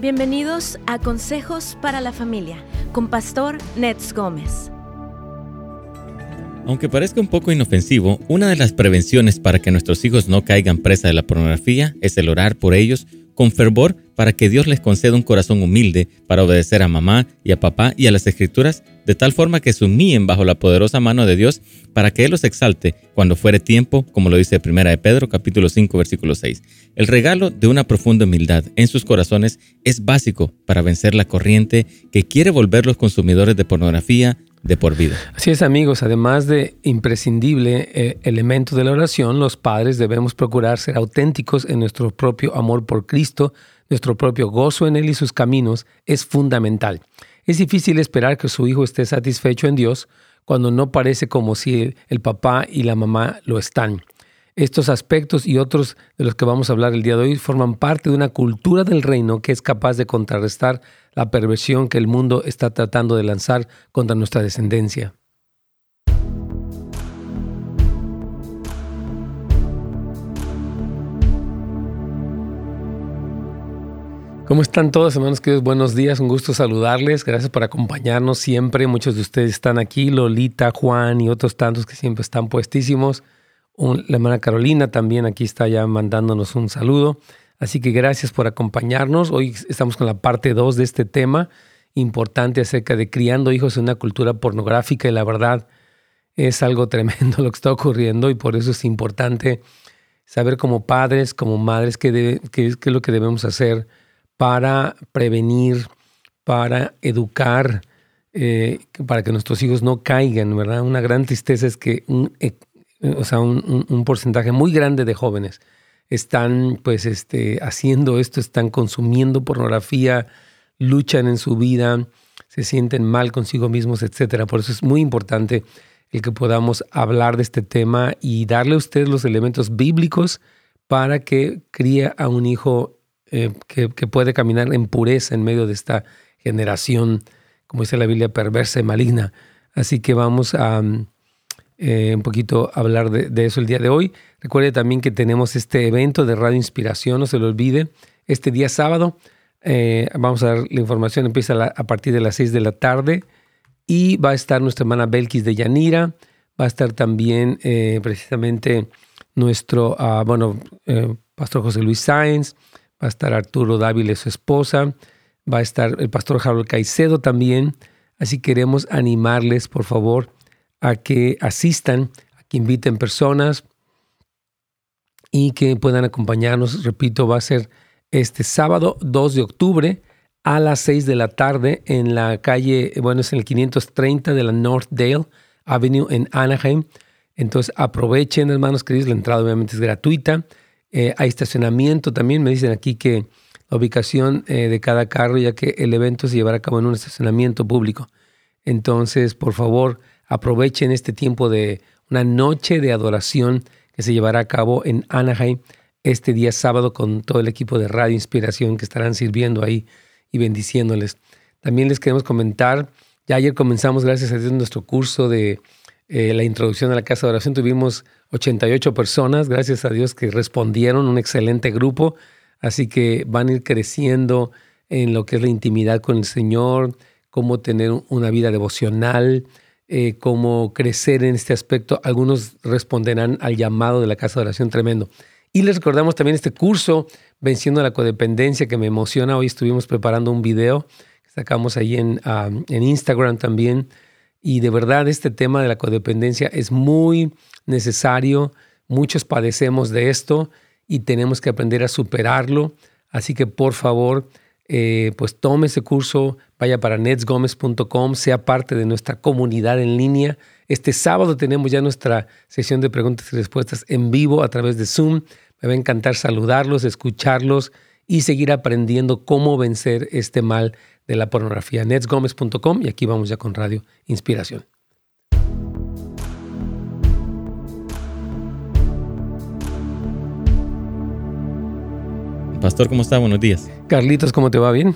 Bienvenidos a Consejos para la Familia con Pastor Nets Gómez. Aunque parezca un poco inofensivo, una de las prevenciones para que nuestros hijos no caigan presa de la pornografía es el orar por ellos con fervor para que Dios les conceda un corazón humilde para obedecer a mamá y a papá y a las escrituras, de tal forma que se humillen bajo la poderosa mano de Dios para que Él los exalte cuando fuere tiempo, como lo dice Primera de Pedro capítulo 5 versículo 6. El regalo de una profunda humildad en sus corazones es básico para vencer la corriente que quiere volver los consumidores de pornografía de por vida. Así es amigos, además de imprescindible eh, elemento de la oración, los padres debemos procurar ser auténticos en nuestro propio amor por Cristo, nuestro propio gozo en Él y sus caminos es fundamental. Es difícil esperar que su hijo esté satisfecho en Dios cuando no parece como si el papá y la mamá lo están. Estos aspectos y otros de los que vamos a hablar el día de hoy forman parte de una cultura del reino que es capaz de contrarrestar la perversión que el mundo está tratando de lanzar contra nuestra descendencia. ¿Cómo están todos, hermanos queridos? Buenos días, un gusto saludarles. Gracias por acompañarnos siempre. Muchos de ustedes están aquí, Lolita, Juan y otros tantos que siempre están puestísimos. La hermana Carolina también aquí está ya mandándonos un saludo. Así que gracias por acompañarnos. Hoy estamos con la parte 2 de este tema importante acerca de criando hijos en una cultura pornográfica y la verdad es algo tremendo lo que está ocurriendo y por eso es importante saber como padres, como madres, qué, qué es lo que debemos hacer para prevenir, para educar, eh, para que nuestros hijos no caigan, ¿verdad? Una gran tristeza es que un, eh, o sea, un, porcentaje muy grande de jóvenes están pues este, haciendo esto, están consumiendo pornografía, luchan en su vida, se sienten mal consigo mismos, etc. Por eso es muy importante el que podamos hablar de este tema y darle a ustedes los elementos bíblicos para que críe a un hijo eh, que, puede caminar en pureza en medio de esta generación, como dice la Biblia, perversa y maligna. Así que vamos a eh, un poquito hablar de, eso el día de hoy. Recuerde también que tenemos este evento de Radio Inspiración, no se lo olvide, este día sábado. Eh, vamos a dar la información, empieza a, partir de las 6 de la tarde y va a estar nuestra hermana Belkis de Yanira, va a estar también precisamente nuestro, ah, bueno, Pastor José Luis Sáenz, va a estar Arturo Dávila, su esposa, va a estar el pastor Harold Caicedo también. Así queremos animarles, por favor, a que asistan, a que inviten personas y que puedan acompañarnos. Repito, va a ser este sábado 2 de octubre a las 6 de la tarde en la calle, bueno, es en el 530 de la Northdale Avenue en Anaheim. Entonces aprovechen, hermanos queridos, la entrada obviamente es gratuita. Eh, hay estacionamiento también. Me dicen aquí que la ubicación eh, de cada carro, ya que el evento se llevará a cabo en un estacionamiento público. Entonces, por favor, aprovechen este tiempo de una noche de adoración que se llevará a cabo en Anaheim este día sábado con todo el equipo de Radio Inspiración que estarán sirviendo ahí y bendiciéndoles. También les queremos comentar, ya ayer comenzamos, gracias a Dios, nuestro curso de eh, la introducción a la casa de oración. Tuvimos 88 personas, gracias a Dios que respondieron, un excelente grupo. Así que van a ir creciendo en lo que es la intimidad con el Señor, cómo tener una vida devocional, eh, cómo crecer en este aspecto. Algunos responderán al llamado de la casa de oración tremendo. Y les recordamos también este curso, Venciendo la Codependencia, que me emociona. Hoy estuvimos preparando un video que sacamos ahí en, ah, en Instagram también y de verdad este tema de la codependencia es muy necesario. Muchos padecemos de esto y tenemos que aprender a superarlo. Así que por favor, eh, pues tome ese curso, vaya para netsgomez.com, sea parte de nuestra comunidad en línea. Este sábado tenemos ya nuestra sesión de preguntas y respuestas en vivo a través de Zoom. Me va a encantar saludarlos, escucharlos y seguir aprendiendo cómo vencer este mal de la pornografía. netsgomez.com y aquí vamos ya con Radio Inspiración. Pastor, ¿cómo está? Buenos días. Carlitos, ¿cómo te va? ¿Bien?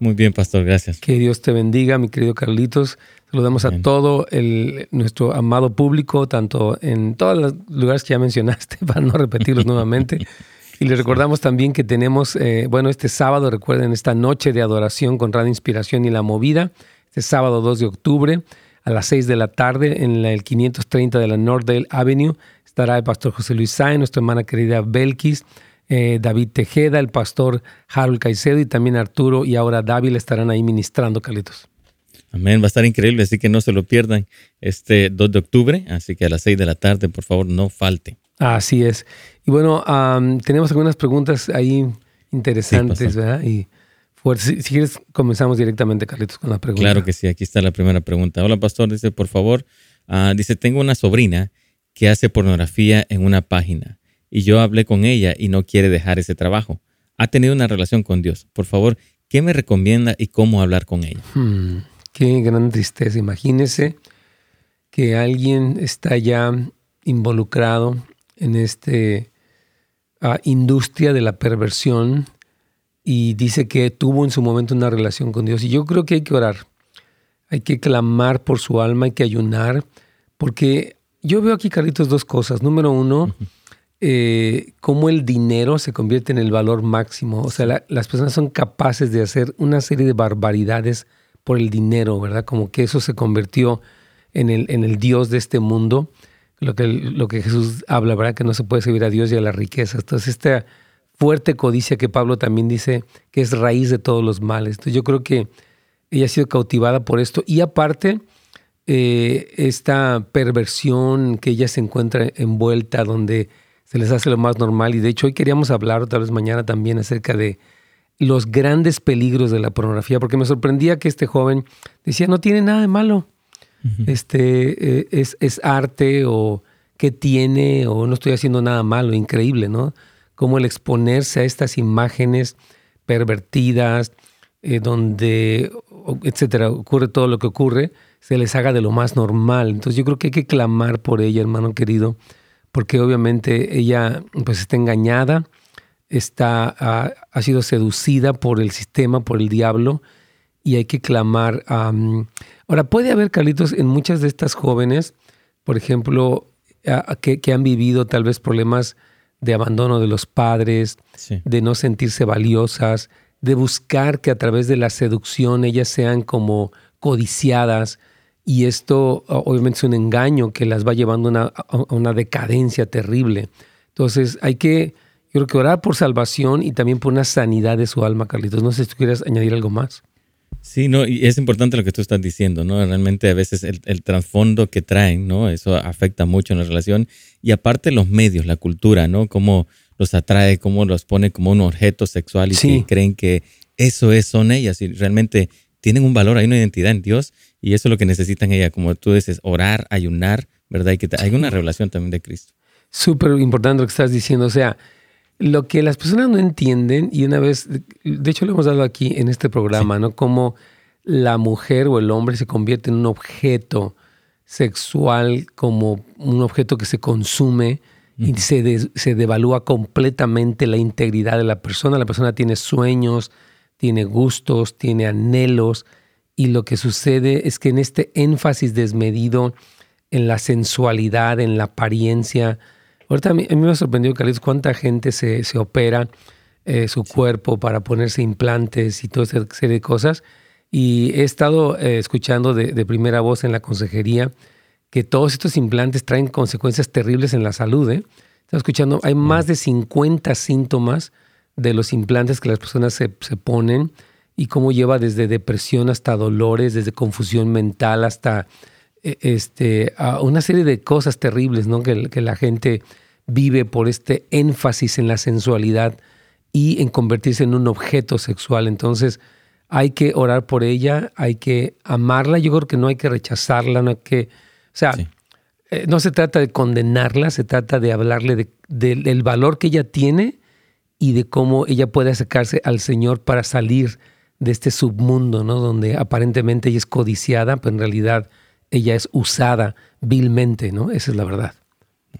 Muy bien, Pastor, gracias. Que Dios te bendiga, mi querido Carlitos. Saludamos a todo el, nuestro amado público, tanto en todos los lugares que ya mencionaste, para no repetirlos nuevamente. Y les recordamos también que tenemos, eh, bueno, este sábado, recuerden, esta noche de adoración con Radio Inspiración y La Movida, este sábado 2 de octubre a las 6 de la tarde en el 530 de la Northdale Avenue. Estará el pastor José Luis Sáenz, nuestra hermana querida Belkis, eh, David Tejeda, el pastor Harold Caicedo y también Arturo y ahora David estarán ahí ministrando, Carlitos. Amén, va a estar increíble, así que no se lo pierdan este 2 de octubre, así que a las 6 de la tarde, por favor, no falte. Así es. Y bueno, tenemos algunas preguntas ahí interesantes, ¿verdad? Y si, quieres, comenzamos directamente, Carlitos, con la pregunta. Claro que sí, aquí está la primera pregunta. Hola, pastor, dice, por favor, ah, dice, tengo una sobrina que hace pornografía en una página y yo hablé con ella y no quiere dejar ese trabajo. Ha tenido una relación con Dios. Por favor, ¿qué me recomienda y cómo hablar con ella? Hmm, qué gran tristeza. Imagínese que alguien está ya involucrado en esta ah, industria de la perversión y dice que tuvo en su momento una relación con Dios. Y yo creo que hay que orar, hay que clamar por su alma, hay que ayunar, porque yo veo aquí, Carlitos, dos cosas. Número uno, eh, cómo el dinero se convierte en el valor máximo. O sea, las personas son capaces de hacer una serie de barbaridades por el dinero, ¿verdad? Como que eso se convirtió en el, en el Dios de este mundo lo que, lo que Jesús habla, ¿verdad? Que no se puede servir a Dios y a la riqueza. Entonces, esta fuerte codicia que Pablo también dice que es raíz de todos los males. Entonces, yo creo que ella ha sido cautivada por esto. Y aparte, eh, esta perversión que ella se encuentra envuelta, donde se les hace lo más normal. Y de hecho, hoy queríamos hablar, tal vez mañana también, acerca de los grandes peligros de la pornografía, porque me sorprendía que este joven decía, no tiene nada de malo este, eh, es, arte o qué tiene o no estoy haciendo nada malo, increíble, ¿no? Como el exponerse a estas imágenes pervertidas, eh, donde, etcétera, ocurre todo lo que ocurre, se les haga de lo más normal. Entonces yo creo que hay que clamar por ella, hermano querido, porque obviamente ella pues está engañada, está, ha, ha sido seducida por el sistema, por el diablo, y hay que clamar. ahora, puede haber, Carlitos, en muchas de estas jóvenes, por ejemplo, que, han vivido tal vez problemas de abandono de los padres, de no sentirse valiosas, de buscar que a través de la seducción ellas sean como codiciadas. Y esto obviamente es un engaño que las va llevando a una, decadencia terrible. Entonces hay que, yo creo que orar por salvación y también por una sanidad de su alma, Carlitos. No sé si tú quieres añadir algo más. Sí, no, y es importante lo que tú estás diciendo, ¿no? Realmente a veces el, el, trasfondo que traen, ¿no? Eso afecta mucho en la relación. Y aparte los medios, la cultura, ¿no? Cómo los atrae, cómo los pone como un objeto sexual y creen que eso es, son ellas y realmente tienen un valor, hay una identidad en Dios y eso es lo que necesitan ellas, como tú dices, orar, ayunar, ¿verdad? Y que hay una revelación también de Cristo. Súper importante lo que estás diciendo, o sea, lo que las personas no entienden, y una vez, de hecho lo hemos dado aquí en este programa, ¿no? Cómo la mujer o el hombre se convierte en un objeto sexual, como un objeto que se consume y se, se devalúa completamente la integridad de la persona. La persona tiene sueños, tiene gustos, tiene anhelos, y lo que sucede es que en este énfasis desmedido en la sensualidad, en la apariencia, Ahorita a mí, me ha sorprendido, Carlitos, cuánta gente se, opera eh, su cuerpo para ponerse implantes y toda esa serie de cosas. Y he estado eh, escuchando de, primera voz en la consejería que todos estos implantes traen consecuencias terribles en la salud. ¿eh? Estaba escuchando, hay más de 50 síntomas de los implantes que las personas se, ponen y cómo lleva desde depresión hasta dolores, desde confusión mental hasta e, este, a una serie de cosas terribles ¿no? que, que la gente vive por este énfasis en la sensualidad y en convertirse en un objeto sexual. Entonces hay que orar por ella, hay que amarla, yo creo que no hay que rechazarla, no hay que, o sea, eh, no se trata de condenarla, se trata de hablarle del valor que ella tiene y de cómo ella puede acercarse al Señor para salir de este submundo, ¿no? Donde aparentemente ella es codiciada, pero en realidad ella es usada vilmente, ¿no? Esa es la verdad.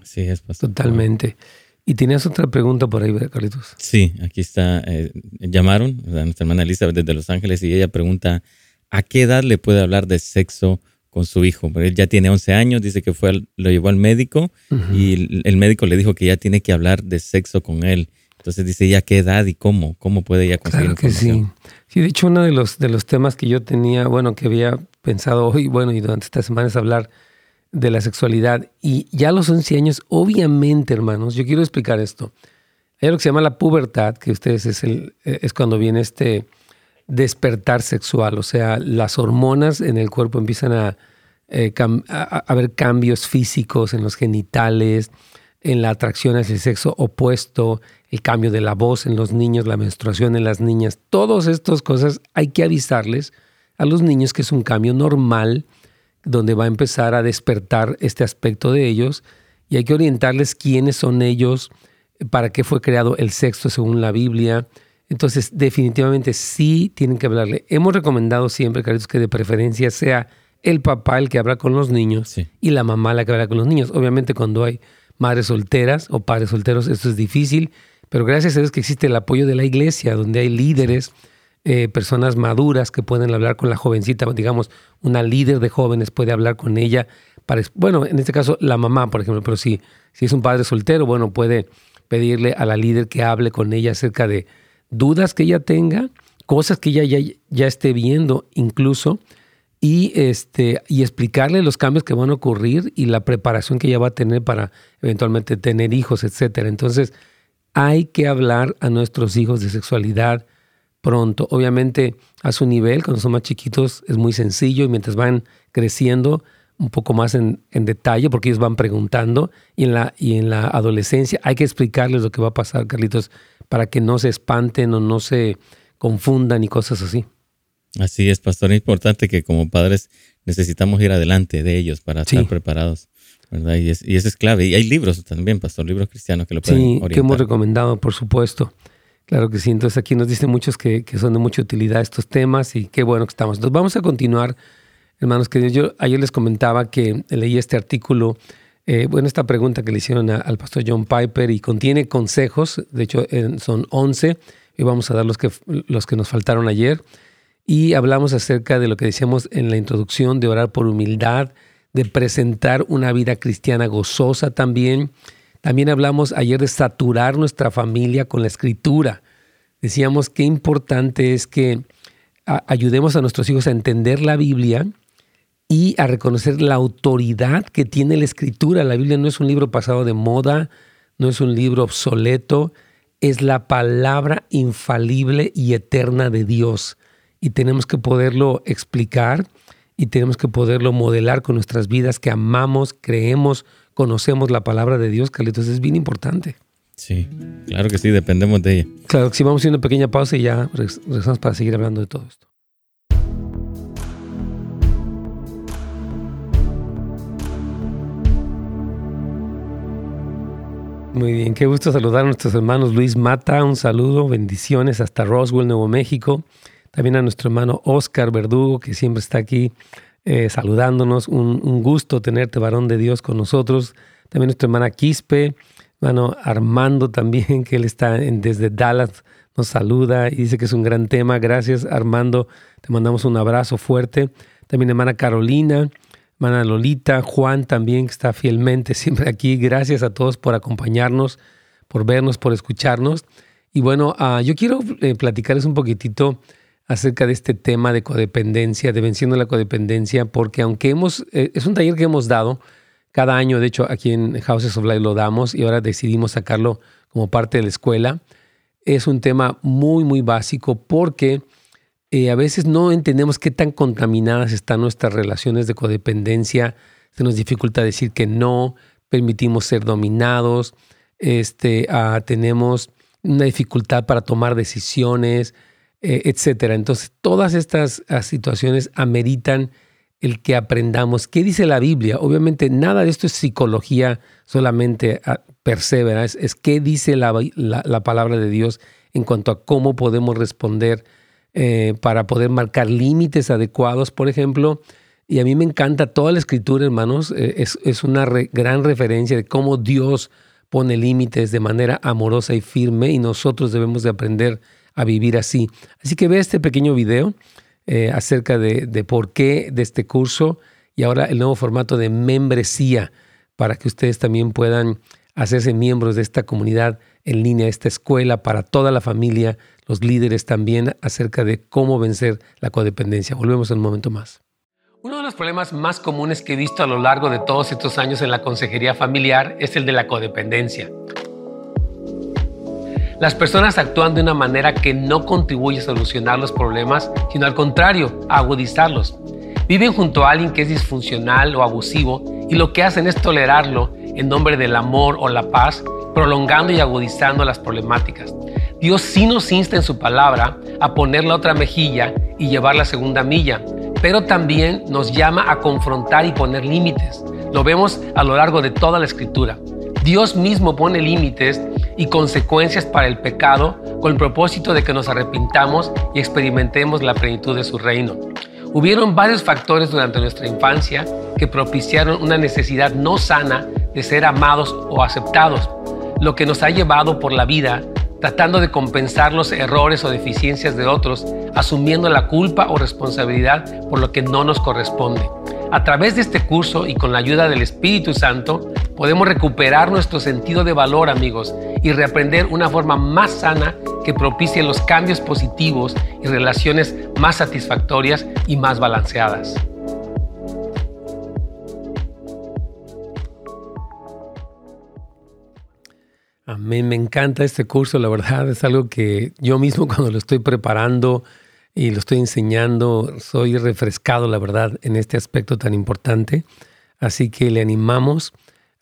Sí, es Totalmente. Y tenías otra pregunta por ahí, Carlitos. Sí, aquí está. Eh, llamaron a nuestra hermana Elizabeth desde Los Ángeles y ella pregunta, ¿a qué edad le puede hablar de sexo con su hijo? Porque él ya tiene 11 años, dice que fue lo llevó al médico y el médico le dijo que ya tiene que hablar de sexo con él. Entonces dice, ¿ya qué edad y cómo? ¿Cómo puede ella conseguir claro que sí. Sí, de hecho, uno de los, de los temas que yo tenía, bueno, que había pensado hoy, bueno, y durante estas semanas hablar de la sexualidad. Y ya a los 11 años, obviamente, hermanos, yo quiero explicar esto. Hay algo que se llama la pubertad, que ustedes es, el, es cuando viene este despertar sexual, o sea, las hormonas en el cuerpo empiezan eh, a, a, haber cambios físicos en los genitales, en la atracción hacia el sexo opuesto, el cambio de la voz en los niños, la menstruación en las niñas, todas estas cosas hay que avisarles a los niños que es un cambio normal donde va a empezar a despertar este aspecto de ellos y hay que orientarles quiénes son ellos, para qué fue creado el sexo según la Biblia. Entonces, definitivamente sí tienen que hablarle. Hemos recomendado siempre, caritos, que de preferencia sea el papá el que habla con los niños y la mamá la que habla con los niños. Obviamente cuando hay madres solteras o padres solteros esto es difícil, pero gracias a Dios que existe el apoyo de la iglesia, donde hay líderes, eh, personas maduras que pueden hablar con la jovencita, digamos, una líder de jóvenes puede hablar con ella. Para, bueno, en este caso la mamá, por ejemplo, pero si, si es un padre soltero, bueno, puede pedirle a la líder que hable con ella acerca de dudas que ella tenga, cosas que ella ya, ya esté viendo incluso, y, este, y explicarle los cambios que van a ocurrir y la preparación que ella va a tener para eventualmente tener hijos, etc. Entonces, hay que hablar a nuestros hijos de sexualidad pronto. Obviamente, a su nivel, cuando son más chiquitos, es muy sencillo y mientras van creciendo, un poco más en, en, detalle porque ellos van preguntando y en, la, y en la adolescencia hay que explicarles lo que va a pasar, Carlitos, para que no se espanten o no se confundan y cosas así. Así es, pastor. Es importante que como padres necesitamos ir adelante de ellos para estar preparados. ¿Verdad? Y, es, y eso es clave. Y hay libros también, pastor, libros cristianos que lo pueden sí, que hemos recomendado, por supuesto. Claro que sí. Entonces aquí nos dicen muchos que, que, son de mucha utilidad estos temas y qué bueno que estamos. Entonces vamos a continuar, hermanos queridos. Yo ayer les comentaba que leí este artículo, eh, bueno, esta pregunta que le hicieron a, al pastor John Piper y contiene consejos, de hecho son 11, y vamos a dar los que, los que nos faltaron ayer y hablamos acerca de lo que decíamos en la introducción, de orar por humildad, de presentar una vida cristiana gozosa también. También hablamos ayer de saturar nuestra familia con la escritura. Decíamos qué importante es que ayudemos a nuestros hijos a entender la Biblia y a reconocer la autoridad que tiene la escritura. La Biblia no es un libro pasado de moda, no es un libro obsoleto, es la palabra infalible y eterna de Dios y tenemos que poderlo explicar y tenemos que poderlo modelar con nuestras vidas que amamos, creemos, conocemos la palabra de Dios, Carlitos, es bien importante. Sí, claro que sí, dependemos de ella. Claro que sí, vamos a hacer una pequeña pausa y ya regresamos para seguir hablando de todo esto. Muy bien, qué gusto saludar a nuestros hermanos Luis Mata, un saludo, bendiciones hasta Roswell, Nuevo México. También a nuestro hermano Oscar Verdugo, que siempre está aquí eh, saludándonos. Un, gusto tenerte, varón de Dios, con nosotros. También nuestra hermana Quispe, hermano Armando también, que él está desde Dallas, nos saluda y dice que es un gran tema. Gracias, Armando. Te mandamos un abrazo fuerte. También hermana Carolina, hermana Lolita, Juan también, que está fielmente siempre aquí. Gracias a todos por acompañarnos, por vernos, por escucharnos. Y bueno, uh, yo quiero eh, platicarles un poquitito acerca de este tema de codependencia, de venciendo la codependencia, porque aunque hemos, eh, es un taller que hemos dado cada año, de hecho aquí en Houses of Life lo damos y ahora decidimos sacarlo como parte de la escuela, es un tema muy, muy básico porque eh, a veces no entendemos qué tan contaminadas están nuestras relaciones de codependencia, se nos dificulta decir que no, permitimos ser dominados, este, ah, tenemos una dificultad para tomar decisiones, eh, etcétera. Entonces, todas estas ah, situaciones ameritan el que aprendamos qué dice la Biblia. Obviamente, nada de esto es psicología solamente ah, persevera, es, es qué dice la, palabra de Dios en cuanto a cómo podemos responder eh, para poder marcar límites adecuados, por ejemplo. Y a mí me encanta toda la escritura, hermanos. Eh, es, una gran referencia de cómo Dios pone límites de manera amorosa y firme y nosotros debemos de aprender a vivir así. Así que ve este pequeño video eh, acerca de, de, por qué de este curso y ahora el nuevo formato de membresía para que ustedes también puedan hacerse miembros de esta comunidad en línea esta escuela para toda la familia, los líderes también, acerca de cómo vencer la codependencia. Volvemos en un momento más. Uno de los problemas más comunes que he visto a lo largo de todos estos años en la consejería familiar es el de la codependencia. Las personas actúan de una manera que no contribuye a solucionar los problemas, sino al contrario, a agudizarlos. Viven junto a alguien que es disfuncional o abusivo y lo que hacen es tolerarlo en nombre del amor o la paz, prolongando y agudizando las problemáticas. Dios sí nos insta en su palabra a poner la otra mejilla y llevar la segunda milla, pero también nos llama a confrontar y poner límites. Lo vemos a lo largo de toda la escritura. Dios mismo pone límites y consecuencias para el pecado con el propósito de que nos arrepintamos y experimentemos la plenitud de su reino. Hubieron varios factores durante nuestra infancia que propiciaron una necesidad no sana de ser amados o aceptados, lo que nos ha llevado por la vida tratando de compensar los errores o deficiencias de otros, asumiendo la culpa o responsabilidad por lo que no nos corresponde. A través de este curso y con la ayuda del Espíritu Santo, podemos recuperar nuestro sentido de valor, amigos, y reaprender una forma más sana que propicie los cambios positivos y relaciones más satisfactorias y más balanceadas. Amén, me encanta este curso, la verdad es algo que yo mismo cuando lo estoy preparando y lo estoy enseñando, soy refrescado, la verdad, en este aspecto tan importante. Así que le animamos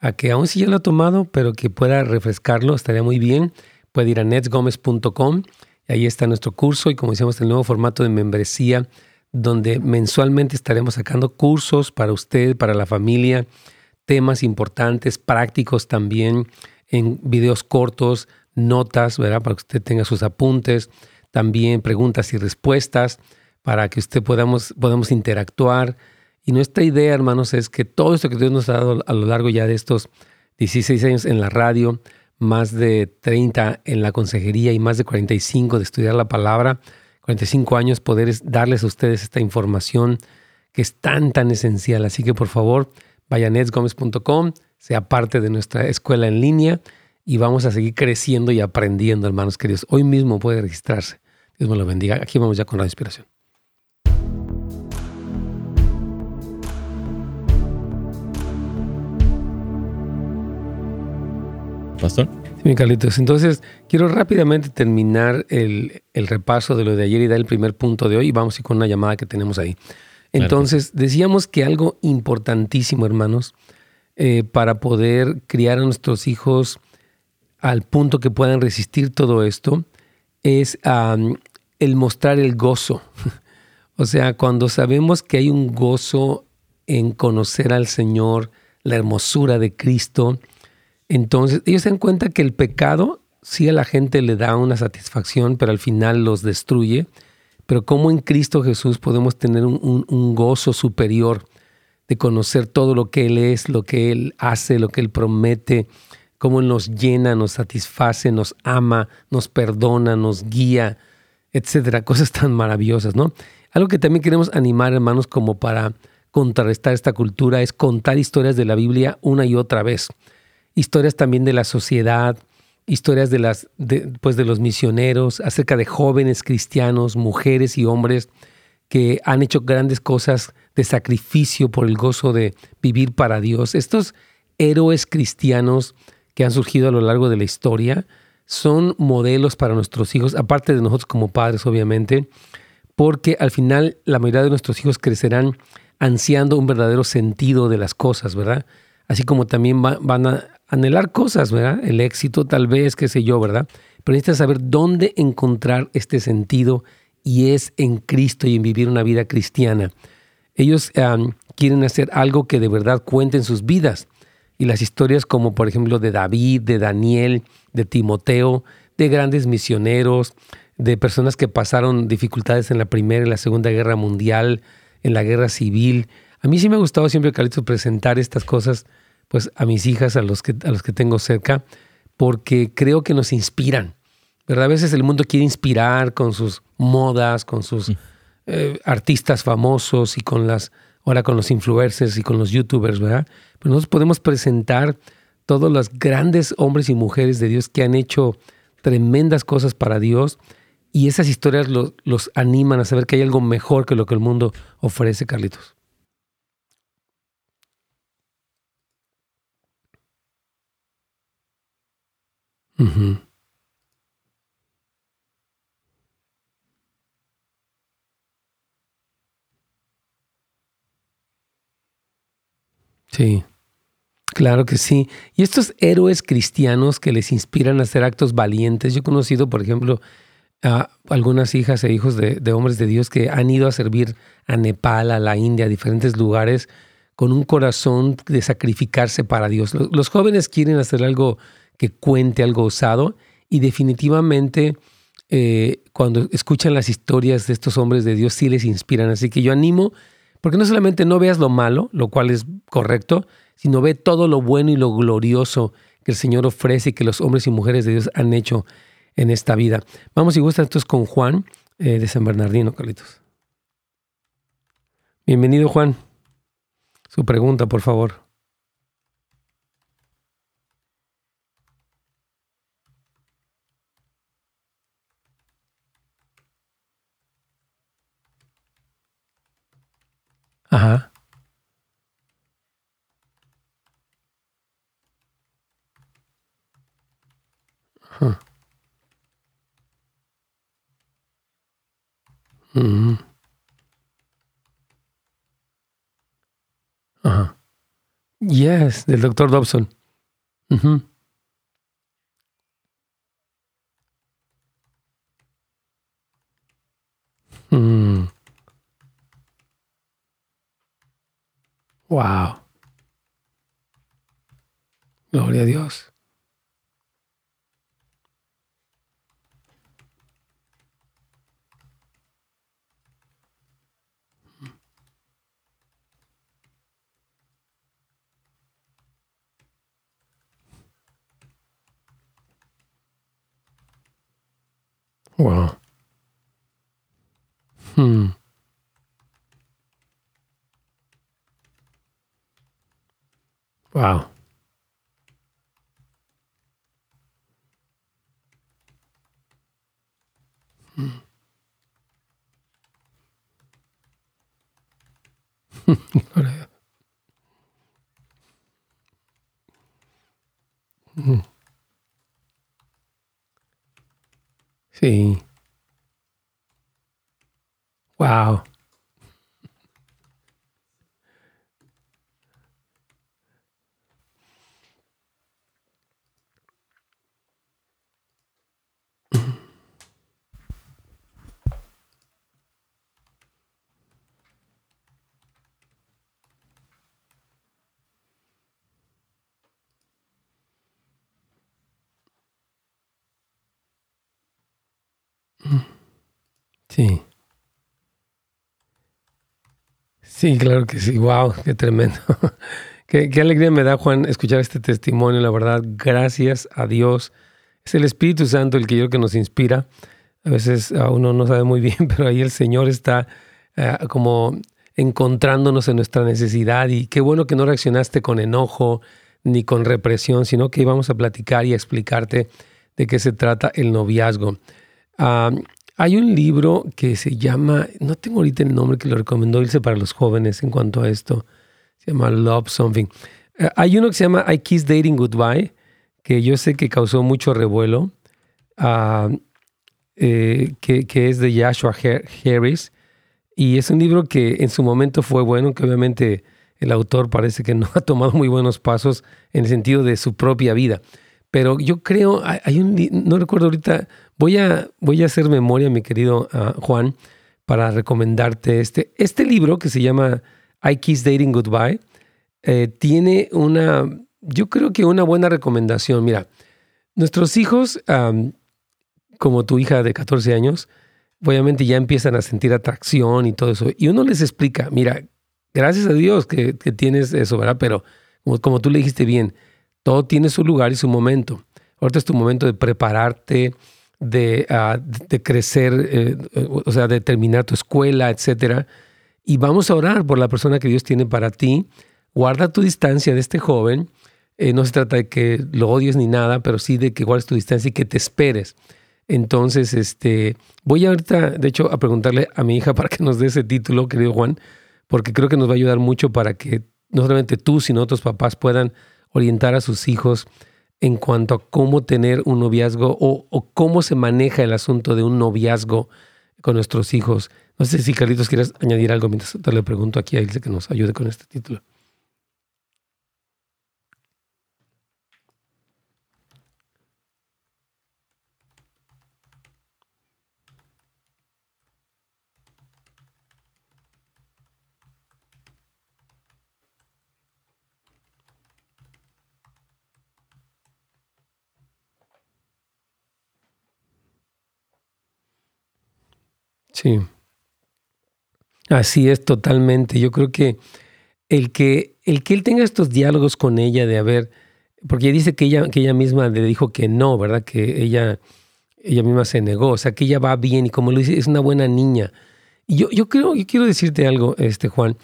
a que, aun si ya lo ha tomado, pero que pueda refrescarlo, estaría muy bien. Puede ir a netsgomez.com ahí está nuestro curso y como decíamos, el nuevo formato de membresía, donde mensualmente estaremos sacando cursos para usted, para la familia, temas importantes, prácticos también en videos cortos, notas, ¿verdad? Para que usted tenga sus apuntes, también preguntas y respuestas, para que usted podamos, podamos interactuar. Y nuestra idea, hermanos, es que todo esto que Dios nos ha dado a lo largo ya de estos 16 años en la radio, más de 30 en la consejería y más de 45 de estudiar la palabra, 45 años poder darles a ustedes esta información que es tan, tan esencial. Así que por favor, vaya a sea parte de nuestra escuela en línea y vamos a seguir creciendo y aprendiendo, hermanos queridos. Hoy mismo puede registrarse. Dios me lo bendiga. Aquí vamos ya con la inspiración. Pastor. Sí, Carlitos. Entonces, quiero rápidamente terminar el, el, repaso de lo de ayer y dar el primer punto de hoy y vamos a ir con una llamada que tenemos ahí. Entonces, decíamos que algo importantísimo, hermanos, eh, para poder criar a nuestros hijos al punto que puedan resistir todo esto es el mostrar el gozo. o sea, cuando sabemos que hay un gozo en conocer al Señor, la hermosura de Cristo, entonces ellos se dan cuenta que el pecado sí a la gente le da una satisfacción, pero al final los destruye. Pero como en Cristo Jesús podemos tener un gozo superior de conocer todo lo que Él es, lo que Él hace, lo que Él promete, cómo nos llena, nos satisface, nos ama, nos perdona, nos guía, etcétera. Cosas tan maravillosas, ¿no? Algo que también queremos animar, hermanos, como para contrarrestar esta cultura, es contar historias de la Biblia una y otra vez. Historias también de la sociedad, historias de, las, pues de los misioneros, acerca de jóvenes cristianos, mujeres y hombres que han hecho grandes cosas de sacrificio por el gozo de vivir para Dios. Estos héroes cristianos que han surgido a lo largo de la historia son modelos para nuestros hijos, aparte de nosotros como padres, obviamente, porque al final la mayoría de nuestros hijos crecerán ansiando un verdadero sentido de las cosas, ¿verdad? Así como también van a anhelar cosas, ¿verdad? El éxito tal vez, qué sé yo, ¿verdad? Pero necesitas saber dónde encontrar este sentido y es en Cristo y en vivir una vida cristiana. Ellos quieren hacer algo que de verdad cuente en sus vidas. Y las historias como por ejemplo de David, de Daniel, de Timoteo, de grandes misioneros, de personas que pasaron dificultades en la Primera y la Segunda Guerra Mundial, en la Guerra Civil. A mí sí me ha gustado siempre, Carlitos, presentar estas cosas pues a mis hijas, a los que, a los que tengo cerca, porque creo que nos inspiran. ¿verdad? A veces el mundo quiere inspirar con sus modas, con sus eh, artistas famosos y con las, ahora con los influencers y con los youtubers, ¿verdad? Pero nosotros podemos presentar todos los grandes hombres y mujeres de Dios que han hecho tremendas cosas para Dios y esas historias los animan a saber que hay algo mejor que lo que el mundo ofrece, Carlitos. Sí. Claro que sí. Y estos héroes cristianos que les inspiran a hacer actos valientes, yo he conocido, por ejemplo, a algunas hijas e hijos de, hombres de Dios que han ido a servir a Nepal, a la India, a diferentes lugares, con un corazón de sacrificarse para Dios. Los, jóvenes quieren hacer algo que cuente, algo osado, y definitivamente eh, cuando escuchan las historias de estos hombres de Dios sí les inspiran. Así que yo animo, porque no solamente no veas lo malo, lo cual es correcto, sino ve todo lo bueno y lo glorioso que el Señor ofrece y que los hombres y mujeres de Dios han hecho en esta vida. Vamos, y gusta, entonces con Juan eh, de San Bernardino, Carlitos. Bienvenido, Juan. Su pregunta, por favor. Ajá. Huh. Mm. Uh-huh. Yes, del doctor Dobson. Mm-hmm. Mm. Wow. Gloria a Dios. Wow. Hmm. Wow. Hmm. hmm. Sí. Wow. Sí. Sí, claro que sí. Wow, qué tremendo. qué, alegría me da, Juan, escuchar este testimonio. La verdad, gracias a Dios. Es el Espíritu Santo el que yo que nos inspira. A veces uno no sabe muy bien, pero ahí el Señor está eh, como encontrándonos en nuestra necesidad. Y qué bueno que no reaccionaste con enojo ni con represión, sino que íbamos a platicar y a explicarte de qué se trata el noviazgo. Ah, hay un libro que se llama, no tengo ahorita el nombre que lo recomendó irse para los jóvenes en cuanto a esto, se llama Love Something. Eh, hay uno que se llama I Kiss Dating Goodbye, que yo sé que causó mucho revuelo, eh, que, que, es de Joshua Harris, y es un libro que en su momento fue bueno, que obviamente el autor parece que no ha tomado muy buenos pasos en el sentido de su propia vida. Pero yo creo, hay un, no recuerdo ahorita, voy a, voy a hacer memoria, mi querido ah, Juan, para recomendarte este. Este libro que se llama I Kiss Dating Goodbye, eh, tiene una, yo creo que una buena recomendación. Mira, nuestros hijos, como tu hija de 14 años, obviamente ya empiezan a sentir atracción y todo eso. Y uno les explica, mira, gracias a Dios que, tienes eso, ¿verdad? Pero como, como tú le dijiste bien, todo tiene su lugar y su momento. Ahorita es tu momento de prepararte, de, ah, crecer, eh, o sea, de terminar tu escuela, etc. Y vamos a orar por la persona que Dios tiene para ti. Guarda tu distancia de este joven. Eh, no se trata de que lo odies ni nada, pero sí de que guardes tu distancia y que te esperes. Entonces, este, voy ahorita, de hecho, a preguntarle a mi hija para que nos dé ese título, querido Juan, porque creo que nos va a ayudar mucho para que no solamente tú, sino otros papás puedan orientar a sus hijos en cuanto a cómo tener un noviazgo o, cómo se maneja el asunto de un noviazgo con nuestros hijos. No sé si Carlitos quieres añadir algo mientras te le pregunto aquí a Ilse que nos ayude con este título. Sí. Así es totalmente. Yo creo que el que, el que él tenga estos diálogos con ella de haber, porque dice que ella, que ella misma le dijo que no, ¿verdad? Que ella, ella misma se negó, o sea, que ella va bien y como lo dice, es una buena niña. Y yo, yo creo, yo quiero decirte algo, este Juan.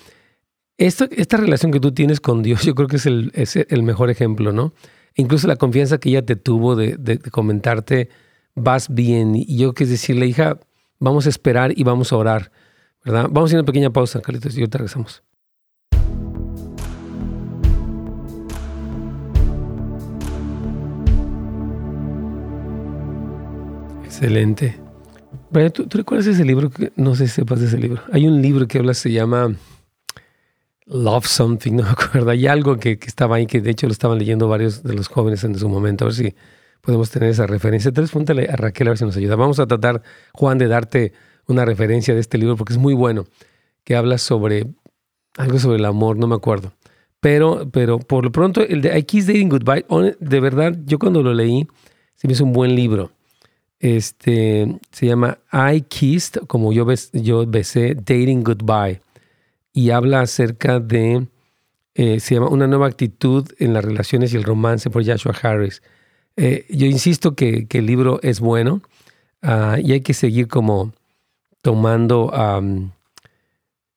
Esta, esta relación que tú tienes con Dios, yo creo que es el, es el mejor ejemplo, ¿no? incluso la confianza que ella te tuvo de, de, comentarte, vas bien. Y yo que decirle, hija, Vamos a esperar y vamos a orar, ¿verdad? Vamos a hacer una pequeña pausa, Carlitos, y ahorita regresamos. Excelente. Brian, ¿tú, recuerdas ese libro? no sé si sepas de ese libro. Hay un libro que habla, se llama Love Something, no me acuerdo. Hay algo que, que, estaba ahí, que de hecho lo estaban leyendo varios de los jóvenes en su momento. A ver si podemos tener esa referencia. Entonces, pregúntale a Raquel a ver si nos ayuda. Vamos a tratar, Juan, de darte una referencia de este libro porque es muy bueno, que habla sobre algo sobre el amor, no me acuerdo. Pero, pero por lo pronto, el de I Kiss Dating Goodbye, de verdad, yo cuando lo leí, se me hizo un buen libro. Este, se llama I Kissed, como yo, yo besé, Dating Goodbye. Y habla acerca de, eh, se llama Una nueva actitud en las relaciones y el romance por Joshua Harris. Eh, yo insisto que, el libro es bueno ah, y hay que seguir como tomando,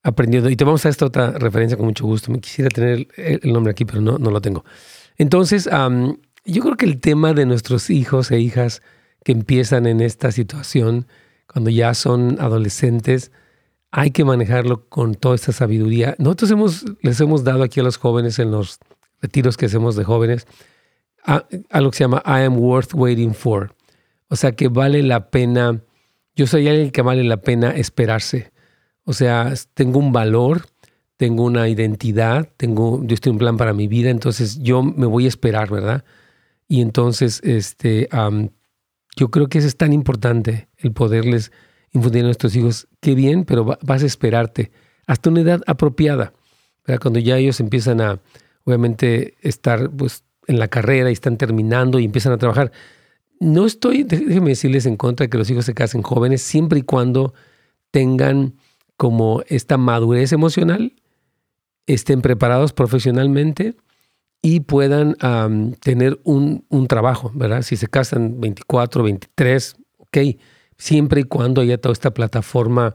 aprendiendo. Y te vamos a esta otra referencia con mucho gusto. Me quisiera tener el, nombre aquí, pero no, no lo tengo. Entonces, yo creo que el tema de nuestros hijos e hijas que empiezan en esta situación, cuando ya son adolescentes, hay que manejarlo con toda esta sabiduría. Nosotros hemos, les hemos dado aquí a los jóvenes en los retiros que hacemos de jóvenes, a, lo que se llama I am worth waiting for. O sea que vale la pena, yo soy alguien que vale la pena esperarse. O sea, tengo un valor, tengo una identidad, tengo, yo estoy en plan para mi vida, entonces yo me voy a esperar, ¿verdad? Y entonces, este, yo creo que eso es tan importante, el poderles infundir a nuestros hijos, qué bien, pero vas a esperarte hasta una edad apropiada, ¿verdad? Cuando ya ellos empiezan a, obviamente, estar, pues, en la carrera y están terminando y empiezan a trabajar. No estoy, déjenme decirles, en contra de que los hijos se casen jóvenes, siempre y cuando tengan como esta madurez emocional, estén preparados profesionalmente y puedan tener un, un, trabajo, ¿verdad? Si se casan 24, 23, ok, siempre y cuando haya toda esta plataforma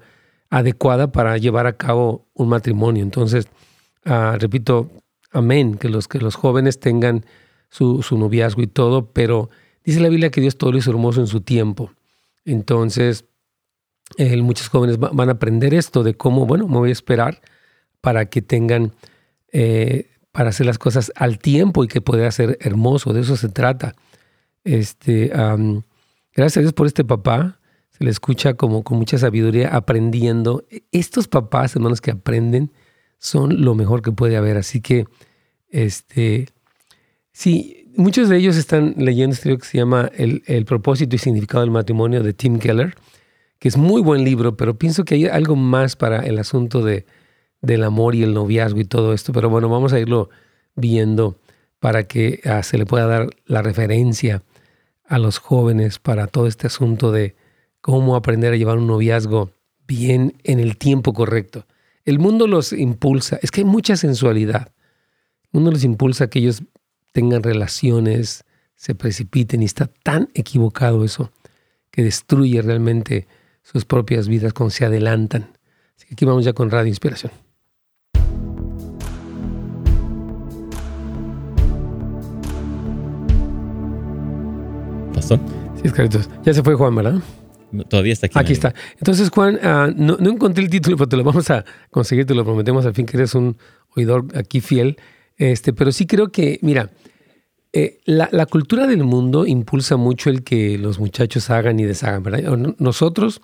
adecuada para llevar a cabo un matrimonio. Entonces, ah, repito, amén, que los, que los jóvenes tengan su, noviazgo y todo, pero dice la Biblia que Dios todo lo hizo hermoso en su tiempo. Entonces, muchos jóvenes van a aprender esto de cómo, bueno, me voy a esperar para que tengan, eh, para hacer las cosas al tiempo y que pueda ser hermoso, de eso se trata. Este, gracias a Dios por este papá, se le escucha como con mucha sabiduría aprendiendo. Estos papás, hermanos, que aprenden, son lo mejor que puede haber. Así que, este, Sí, muchos de ellos están leyendo este libro que se llama el, propósito y significado del matrimonio de Tim Keller, que es muy buen libro, pero pienso que hay algo más para el asunto de, del amor y el noviazgo y todo esto. Pero bueno, vamos a irlo viendo para que ah, se le pueda dar la referencia a los jóvenes para todo este asunto de cómo aprender a llevar un noviazgo bien en el tiempo correcto. El mundo los impulsa, es que hay mucha sensualidad. El mundo los impulsa a que ellos tengan relaciones, se precipiten y está tan equivocado eso que destruye realmente sus propias vidas cuando se adelantan. Así que aquí vamos ya con Radio Inspiración. ¿Pasó? Sí, es caritos. Ya se fue Juan, ¿verdad? Todavía está aquí. Aquí está. Entonces, Juan, ah, no, encontré el título, pero te lo vamos a conseguir, te lo prometemos, al fin que eres un oidor aquí fiel. Este, pero sí creo que, mira, eh, la, cultura del mundo impulsa mucho el que los muchachos hagan y deshagan, ¿verdad? Nosotros,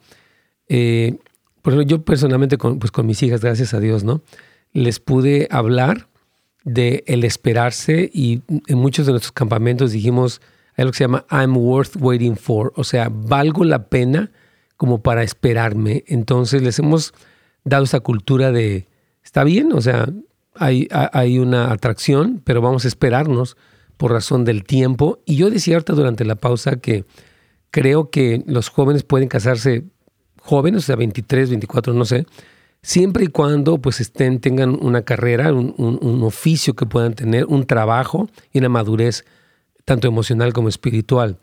eh, por ejemplo, yo personalmente con, pues con mis hijas, gracias a Dios, ¿no? Les pude hablar de el esperarse y en muchos de nuestros campamentos dijimos, hay lo que se llama I'm worth waiting for, o sea, valgo la pena como para esperarme. Entonces les hemos dado esa cultura de, está bien, o sea, hay, hay una atracción, pero vamos a esperarnos por razón del tiempo. Y yo decía ahorita durante la pausa que creo que los jóvenes pueden casarse jóvenes, o sea, 23, 24, no sé, siempre y cuando pues estén, tengan una carrera, un, oficio que puedan tener, un trabajo y una madurez, tanto emocional como espiritual.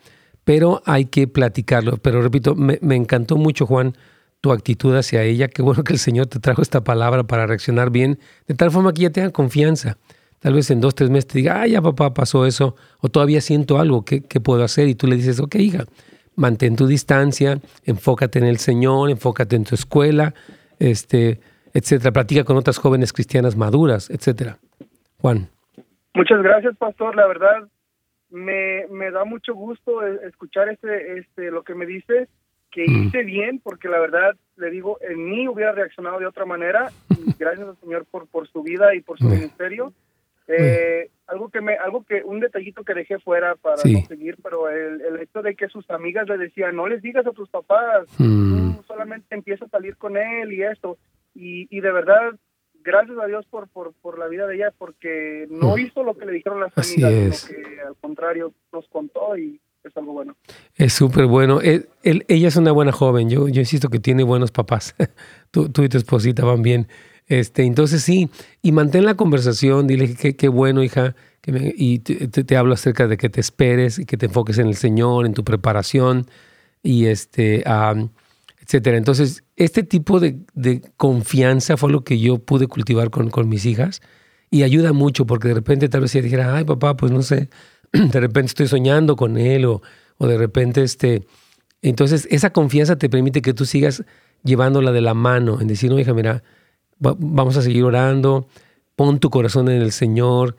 Pero hay que platicarlo. Pero repito, me, encantó mucho, Juan, tu actitud hacia ella. Qué bueno que el Señor te trajo esta palabra para reaccionar bien, de tal forma que ya tengan confianza. Tal vez en dos, tres meses te diga, ah, ya papá pasó eso, o todavía siento algo, ¿qué, puedo hacer? Y tú le dices, ok, hija, mantén tu distancia, enfócate en el Señor, enfócate en tu escuela, este, etcétera. Platica con otras jóvenes cristianas maduras, etcétera. Juan. Muchas gracias, pastor. La verdad, me, me da mucho gusto e, escuchar este, este, lo que me dice, que mm. hice bien, porque la verdad, le digo, en mí hubiera reaccionado de otra manera. gracias al Señor por, por su vida y por su ministerio. Eh, algo que me, algo que, un detallito que dejé fuera para no seguir, pero el, el, hecho de que sus amigas le decían, no les digas a tus papás, mm. solamente empieza a salir con él y esto, y, y de verdad, gracias a Dios por, por, por la vida de ella, porque no mm. hizo lo que le dijeron las amigas, sino que al contrario nos contó y es algo bueno. Es súper bueno. Eh, ella es una buena joven, yo, yo insisto que tiene buenos papás. tú, tú y tu esposita van bien. Este, entonces sí, y mantén la conversación, dile que qué bueno, hija, que y te, hablo acerca de que te esperes y que te enfoques en el Señor, en tu preparación y este, etcétera. Entonces, este tipo de, confianza fue lo que yo pude cultivar con, con mis hijas y ayuda mucho porque de repente tal vez ella dijera, ay papá, pues no sé, de repente estoy soñando con él o, o de repente este... Entonces, esa confianza te permite que tú sigas llevándola de la mano, en decir, no, hija, mira, vamos a seguir orando, pon tu corazón en el Señor,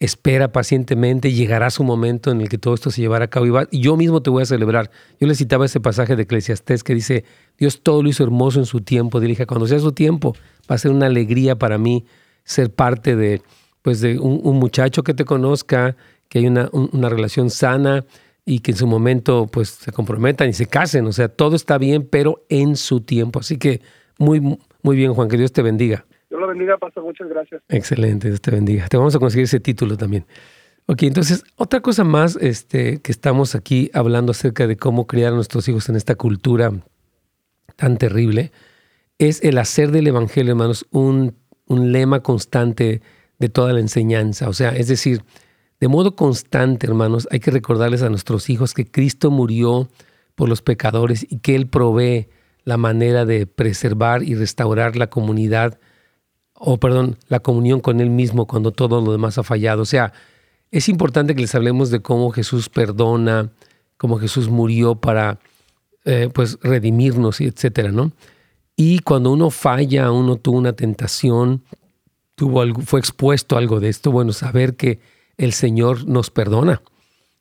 espera pacientemente, llegará su momento en el que todo esto se llevará a cabo y, yo mismo te voy a celebrar. Yo le citaba ese pasaje de Eclesiastés que dice, Dios todo lo hizo hermoso en su tiempo, dirija, cuando sea su tiempo, va a ser una alegría para mí ser parte de, pues de un, muchacho que te conozca, que hay una, una relación sana y que en su momento pues se comprometan y se casen, o sea, todo está bien, pero en su tiempo. Así que muy, muy bien, Juan, que Dios te bendiga. Dios lo bendiga, Pastor, muchas gracias. Excelente, Dios te bendiga. Te vamos a conseguir ese título también. Ok, entonces, otra cosa más este, que estamos aquí hablando acerca de cómo criar a nuestros hijos en esta cultura tan terrible, es el hacer del Evangelio, hermanos, un, un lema constante de toda la enseñanza. O sea, es decir, de modo constante, hermanos, hay que recordarles a nuestros hijos que Cristo murió por los pecadores y que Él provee la manera de preservar y restaurar la comunidad, o perdón, la comunión con Él mismo cuando todo lo demás ha fallado. O sea, es importante que les hablemos de cómo Jesús perdona, cómo Jesús murió para eh, pues redimirnos, etcétera, ¿no? Y cuando uno falla, uno tuvo una tentación, tuvo algo, fue expuesto a algo de esto, bueno, saber que el Señor nos perdona,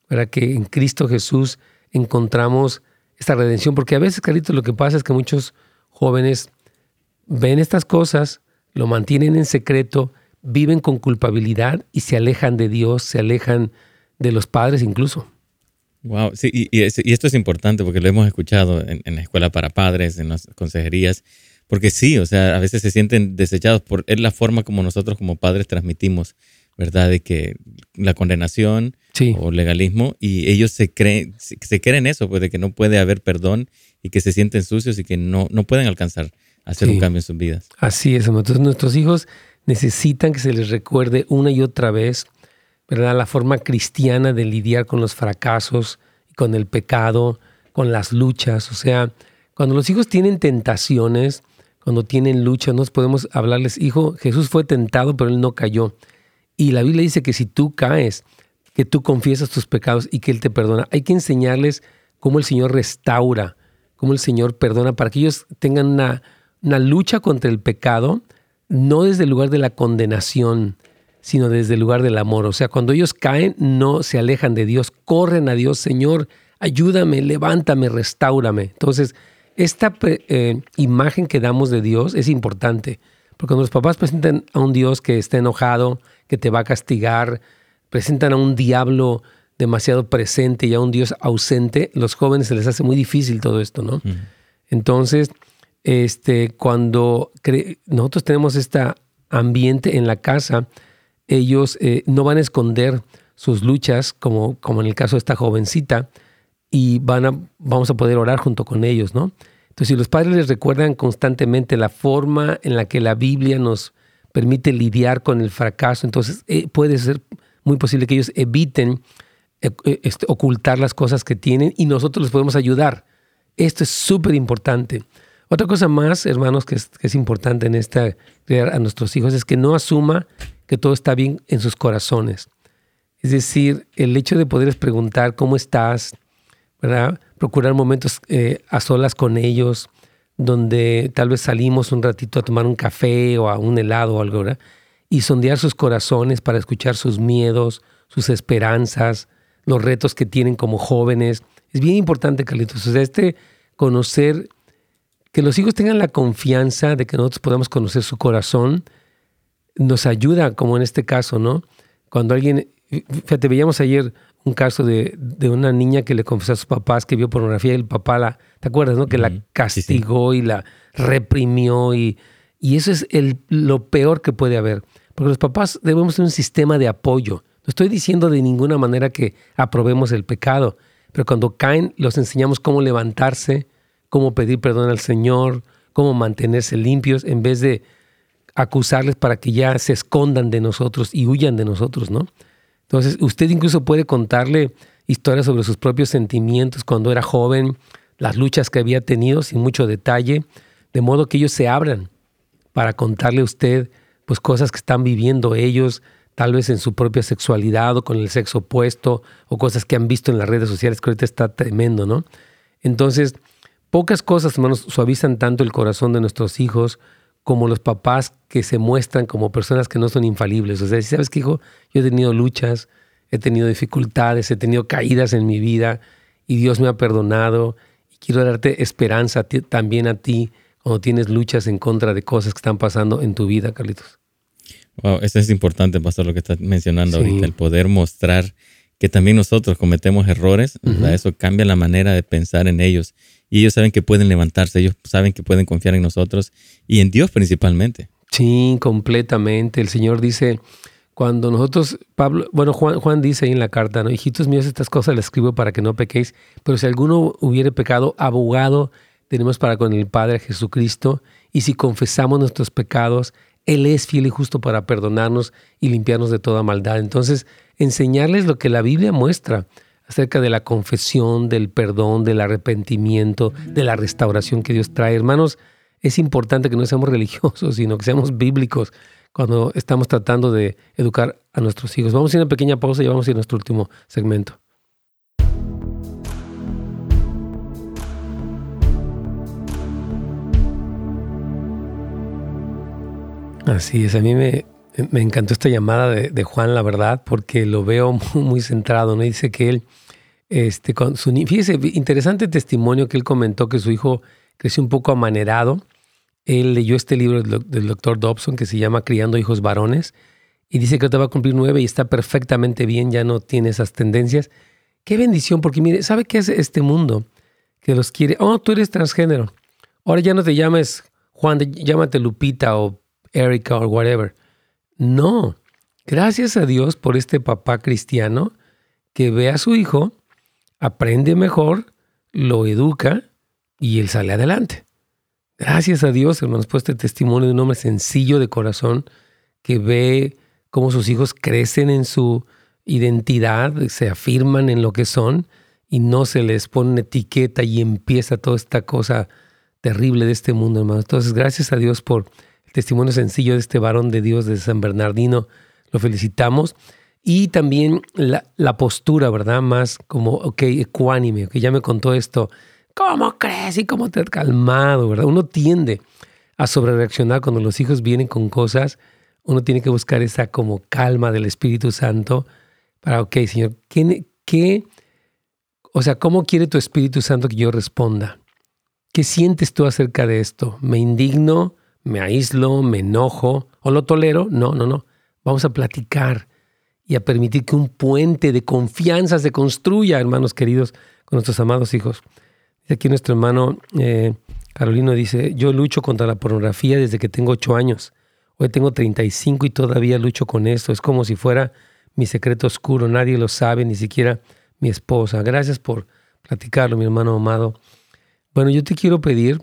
para que en Cristo Jesús encontramos esta redención, porque a veces, Carlitos, lo que pasa es que muchos jóvenes ven estas cosas, lo mantienen en secreto, viven con culpabilidad y se alejan de Dios, se alejan de los padres incluso. Wow, sí, y, esto es importante porque lo hemos escuchado en, la escuela para padres, en las consejerías, porque sí, o sea, a veces se sienten desechados por es la forma como nosotros como padres transmitimos, ¿verdad? De que la condenación, o legalismo y ellos se creen, se creen eso, pues de que no puede haber perdón y que se sienten sucios y que no, no pueden alcanzar hacer un cambio en sus vidas. Así es, entonces nuestros hijos necesitan que se les recuerde una y otra vez, ¿verdad? La forma cristiana de lidiar con los fracasos, con el pecado, con las luchas, o sea, cuando los hijos tienen tentaciones, cuando tienen luchas, nos podemos hablarles, hijo, Jesús fue tentado, pero él no cayó. Y la Biblia dice que si tú caes, que tú confiesas tus pecados y que Él te perdona. Hay que enseñarles cómo el Señor restaura, cómo el Señor perdona, para que ellos tengan una, una lucha contra el pecado, no desde el lugar de la condenación, sino desde el lugar del amor. O sea, cuando ellos caen, no se alejan de Dios, corren a Dios, Señor, ayúdame, levántame, restaurame. Entonces, esta eh, imagen que damos de Dios es importante, porque cuando los papás presentan a un Dios que está enojado, que te va a castigar, presentan a un diablo demasiado presente y a un Dios ausente, los jóvenes se les hace muy difícil todo esto, ¿no? Entonces, este, cuando nosotros tenemos este ambiente en la casa, ellos eh, no van a esconder sus luchas, como, como en el caso de esta jovencita, y van a, vamos a poder orar junto con ellos, ¿no? Entonces, si los padres les recuerdan constantemente la forma en la que la Biblia nos permite lidiar con el fracaso, entonces eh, puede ser muy posible que ellos eviten eh, este, ocultar las cosas que tienen y nosotros les podemos ayudar. Esto es súper importante. Otra cosa más, hermanos, que es, importante en esta crear a nuestros hijos es que no asuma que todo está bien en sus corazones. Es decir, el hecho de poderles preguntar cómo estás, ¿verdad? Procurar momentos eh, a solas con ellos, donde tal vez salimos un ratito a tomar un café o a un helado o algo, ¿verdad? Y sondear sus corazones para escuchar sus miedos, sus esperanzas, los retos que tienen como jóvenes. Es bien importante, Carlitos. O sea, este conocer, que los hijos tengan la confianza de que nosotros podamos conocer su corazón, nos ayuda, como en este caso, ¿no? Cuando alguien, fíjate, veíamos ayer un caso de, de, una niña que le confesó a sus papás que vio pornografía y el papá la, ¿te acuerdas, no? Que la castigó y la reprimió y, y eso es el, lo peor que puede haber. Porque los papás debemos tener un sistema de apoyo. No estoy diciendo de ninguna manera que aprobemos el pecado, pero cuando caen los enseñamos cómo levantarse, cómo pedir perdón al Señor, cómo mantenerse limpios en vez de acusarles para que ya se escondan de nosotros y huyan de nosotros, ¿no? Entonces, usted incluso puede contarle historias sobre sus propios sentimientos cuando era joven, las luchas que había tenido sin mucho detalle, de modo que ellos se abran para contarle a usted pues cosas que están viviendo ellos, tal vez en su propia sexualidad o con el sexo opuesto o cosas que han visto en las redes sociales que ahorita está tremendo, ¿no? Entonces, pocas cosas, hermanos, suavizan tanto el corazón de nuestros hijos como los papás que se muestran como personas que no son infalibles. O sea, si sabes que, hijo, yo he tenido luchas, he tenido dificultades, he tenido caídas en mi vida y Dios me ha perdonado y quiero darte esperanza también a ti cuando tienes luchas en contra de cosas que están pasando en tu vida, Carlitos. Wow, eso es importante, Pastor, lo que estás mencionando ahorita, el poder mostrar que también nosotros cometemos errores, eso cambia la manera de pensar en ellos y ellos saben que pueden levantarse, ellos saben que pueden confiar en nosotros y en Dios principalmente. Sí, completamente. El Señor dice, cuando nosotros, Pablo, bueno, Juan, Juan dice ahí en la carta, ¿no? Hijitos míos, estas cosas las escribo para que no pequéis, pero si alguno hubiere pecado, abogado tenemos para con el Padre Jesucristo, y si confesamos nuestros pecados, Él es fiel y justo para perdonarnos y limpiarnos de toda maldad. Entonces, enseñarles lo que la Biblia muestra acerca de la confesión, del perdón, del arrepentimiento, de la restauración que Dios trae. Hermanos, es importante que no seamos religiosos, sino que seamos bíblicos cuando estamos tratando de educar a nuestros hijos. Vamos a ir a una pequeña pausa y vamos a ir a nuestro último segmento. Así es, a mí me, me encantó esta llamada de, Juan, la verdad, porque lo veo muy, centrado, ¿no? Dice que él, este, con su, fíjese, interesante testimonio que él comentó que su hijo creció un poco amanerado. Él leyó este libro del, doctor Dobson que se llama Criando hijos varones y dice que te va a cumplir nueve y está perfectamente bien, ya no tiene esas tendencias. Qué bendición, porque mire, ¿sabe qué es este mundo? Que los quiere, oh, tú eres transgénero. Ahora ya no te llames Juan, llámate Lupita o Erika o whatever. No, gracias a Dios por este papá cristiano que ve a su hijo, aprende mejor, lo educa y él sale adelante. Gracias a Dios, hermanos, por este testimonio de un hombre sencillo de corazón que ve cómo sus hijos crecen en su identidad, se afirman en lo que son y no se les pone una etiqueta y empieza toda esta cosa terrible de este mundo, hermanos. Entonces, gracias a Dios por testimonio sencillo de este varón de Dios de San Bernardino. Lo felicitamos. Y también la, la postura, ¿verdad? Más como, ok, ecuánime, que ya me contó esto. ¿Cómo crees? Y cómo te has calmado, ¿verdad? Uno tiende a sobrereaccionar cuando los hijos vienen con cosas. Uno tiene que buscar esa como calma del Espíritu Santo para, ok, Señor, ¿qué, qué o sea, ¿cómo quiere tu Espíritu Santo que yo responda? ¿Qué sientes tú acerca de esto? ¿Me indigno? ¿Me aíslo? ¿Me enojo? ¿O lo tolero? No, no, no. Vamos a platicar y a permitir que un puente de confianza se construya, hermanos queridos, con nuestros amados hijos. Aquí nuestro hermano eh, Carolino dice, yo lucho contra la pornografía desde que tengo ocho años. Hoy tengo 35 y todavía lucho con esto. Es como si fuera mi secreto oscuro. Nadie lo sabe, ni siquiera mi esposa. Gracias por platicarlo, mi hermano amado. Bueno, yo te quiero pedir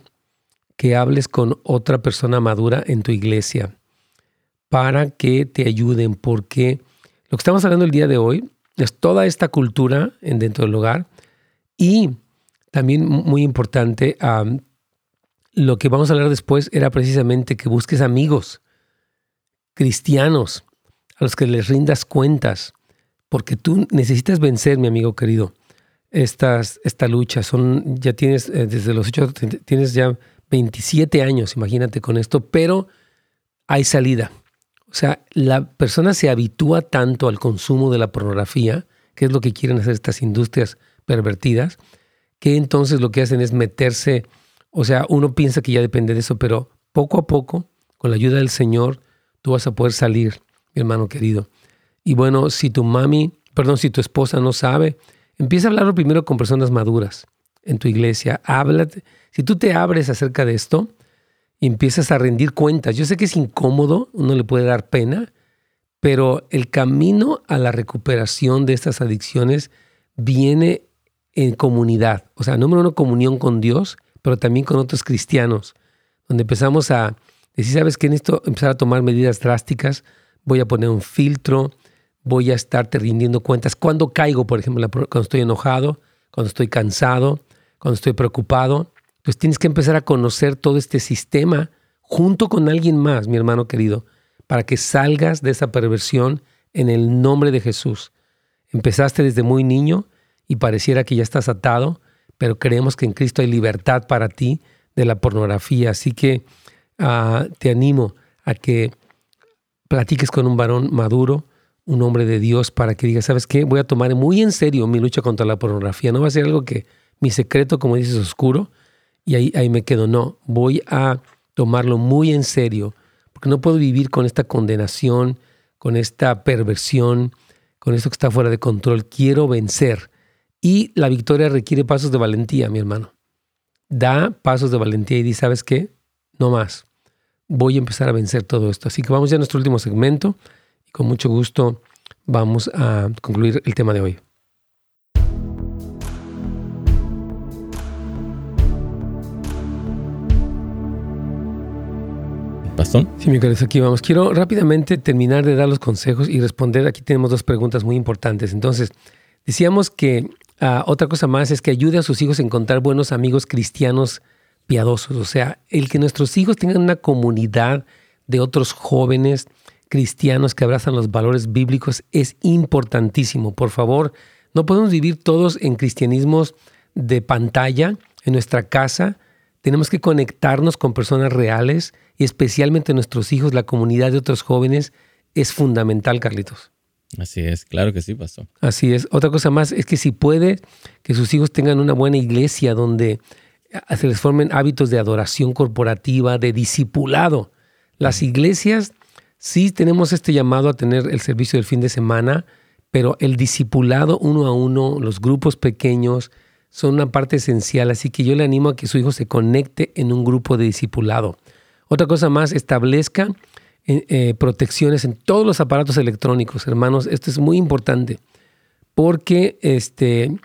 que hables con otra persona madura en tu iglesia para que te ayuden, porque lo que estamos hablando el día de hoy es toda esta cultura en dentro del hogar y también muy importante, lo que vamos a hablar después era precisamente que busques amigos cristianos a los que les rindas cuentas, porque tú necesitas vencer, mi amigo querido, estas, esta lucha. Son, ya tienes, eh, desde los ocho, tienes ya 27 años, imagínate con esto, pero hay salida. O sea, la persona se habitúa tanto al consumo de la pornografía, que es lo que quieren hacer estas industrias pervertidas, que entonces lo que hacen es meterse, o sea, uno piensa que ya depende de eso, pero poco a poco, con la ayuda del Señor, tú vas a poder salir, mi hermano querido. Y bueno, si tu mami, perdón, si tu esposa no sabe, empieza a hablarlo primero con personas maduras en tu iglesia. Háblate. Si tú te abres acerca de esto y empiezas a rendir cuentas, yo sé que es incómodo, uno le puede dar pena, pero el camino a la recuperación de estas adicciones viene en comunidad. O sea, número uno, comunión con Dios, pero también con otros cristianos, donde empezamos a decir, ¿sabes qué? Necesito empezar a tomar medidas drásticas, voy a poner un filtro, voy a estarte rindiendo cuentas. Cuando caigo, por ejemplo, cuando estoy enojado, cuando estoy cansado, cuando estoy preocupado, pues tienes que empezar a conocer todo este sistema junto con alguien más, mi hermano querido, para que salgas de esa perversión en el nombre de Jesús. Empezaste desde muy niño y pareciera que ya estás atado, pero creemos que en Cristo hay libertad para ti de la pornografía. Así que ah, te animo a que platiques con un varón maduro, un hombre de Dios para que diga, ¿sabes qué? Voy a tomar muy en serio mi lucha contra la pornografía. No va a ser algo que mi secreto, como dices, oscuro y ahí, ahí me quedo. No, voy a tomarlo muy en serio porque no puedo vivir con esta condenación, con esta perversión, con esto que está fuera de control. Quiero vencer. Y la victoria requiere pasos de valentía, mi hermano. Da pasos de valentía y di, ¿sabes qué? No más. Voy a empezar a vencer todo esto. Así que vamos ya a nuestro último segmento con mucho gusto vamos a concluir el tema de hoy. Pastor. Sí, mi querido, aquí vamos. Quiero rápidamente terminar de dar los consejos y responder. Aquí tenemos dos preguntas muy importantes. Entonces, decíamos que ah, otra cosa más es que ayude a sus hijos a encontrar buenos amigos cristianos piadosos. O sea, el que nuestros hijos tengan una comunidad de otros jóvenes cristianos que abrazan los valores bíblicos es importantísimo. Por favor, no podemos vivir todos en cristianismos de pantalla en nuestra casa. Tenemos que conectarnos con personas reales y especialmente nuestros hijos, la comunidad de otros jóvenes es fundamental, Carlitos. Así es, claro que sí, pasó. Así es. Otra cosa más es que si puede que sus hijos tengan una buena iglesia donde se les formen hábitos de adoración corporativa, de discipulado. Las iglesias Sí tenemos este llamado a tener el servicio del fin de semana, pero el discipulado uno a uno, los grupos pequeños, son una parte esencial, así que yo le animo a que su hijo se conecte en un grupo de discipulado. Otra cosa más, establezca eh, eh, protecciones en todos los aparatos electrónicos, hermanos. Esto es muy importante porque este,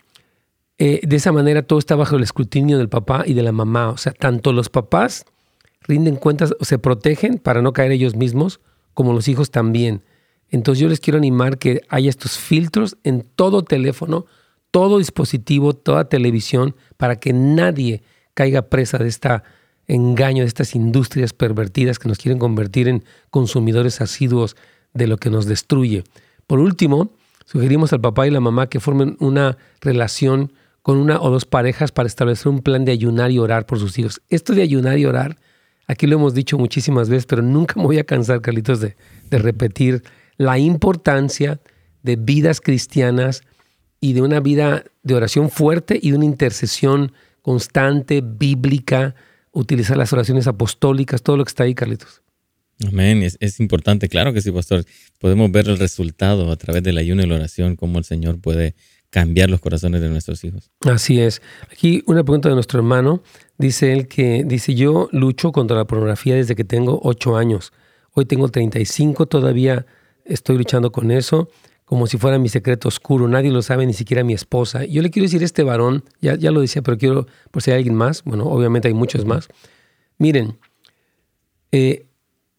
eh, de esa manera todo está bajo el escrutinio del papá y de la mamá. O sea, tanto los papás rinden cuentas o se protegen para no caer ellos mismos, como los hijos también. Entonces yo les quiero animar que haya estos filtros en todo teléfono, todo dispositivo, toda televisión, para que nadie caiga presa de este engaño, de estas industrias pervertidas que nos quieren convertir en consumidores asiduos de lo que nos destruye. Por último, sugerimos al papá y la mamá que formen una relación con una o dos parejas para establecer un plan de ayunar y orar por sus hijos. Esto de ayunar y orar, aquí lo hemos dicho muchísimas veces, pero nunca me voy a cansar, Carlitos, de, de repetir la importancia de vidas cristianas y de una vida de oración fuerte y de una intercesión constante, bíblica, utilizar las oraciones apostólicas, todo lo que está ahí, Carlitos. Amén, es, importante, claro que sí, pastor. Podemos ver el resultado a través del ayuno y la oración, cómo el Señor puede cambiar los corazones de nuestros hijos. Así es. Aquí una pregunta de nuestro hermano. Dice él que, dice, yo lucho contra la pornografía desde que tengo ocho años. Hoy tengo 35, todavía estoy luchando con eso como si fuera mi secreto oscuro, nadie lo sabe, ni siquiera mi esposa. Yo le quiero decir a este varón, ya, ya lo decía, pero quiero, por si hay alguien más, bueno, obviamente hay muchos más. Miren, eh,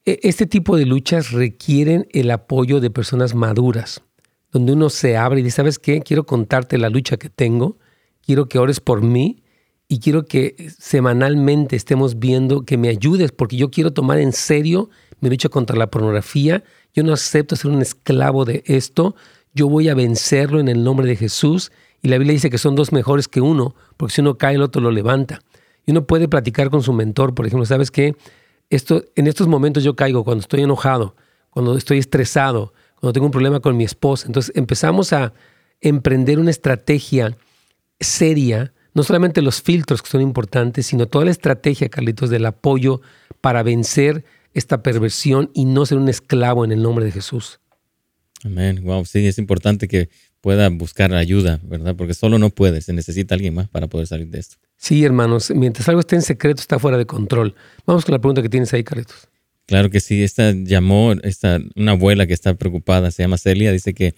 e, este tipo de luchas requieren el apoyo de personas maduras, donde uno se abre y dice, ¿sabes qué? Quiero contarte la lucha que tengo, quiero que ores por mí y quiero que semanalmente estemos viendo que me ayudes, porque yo quiero tomar en serio mi lucha contra la pornografía yo no acepto ser un esclavo de esto, yo voy a vencerlo en el nombre de Jesús. Y la Biblia dice que son dos mejores que uno, porque si uno cae, el otro lo levanta. Y uno puede platicar con su mentor, por ejemplo, ¿sabes qué? Esto, en estos momentos yo caigo cuando estoy enojado, cuando estoy estresado, cuando tengo un problema con mi esposa. Entonces empezamos a emprender una estrategia seria, no solamente los filtros que son importantes, sino toda la estrategia, Carlitos, del apoyo para vencer esta perversión y no ser un esclavo en el nombre de Jesús. Amén. Wow, sí, es importante que pueda buscar ayuda, ¿verdad? Porque solo no puede, se necesita alguien más para poder salir de esto. Sí, hermanos, mientras algo esté en secreto, está fuera de control. Vamos con la pregunta que tienes ahí, Carlitos. Claro que sí, esta llamó, esta, una abuela que está preocupada, se llama Celia, dice que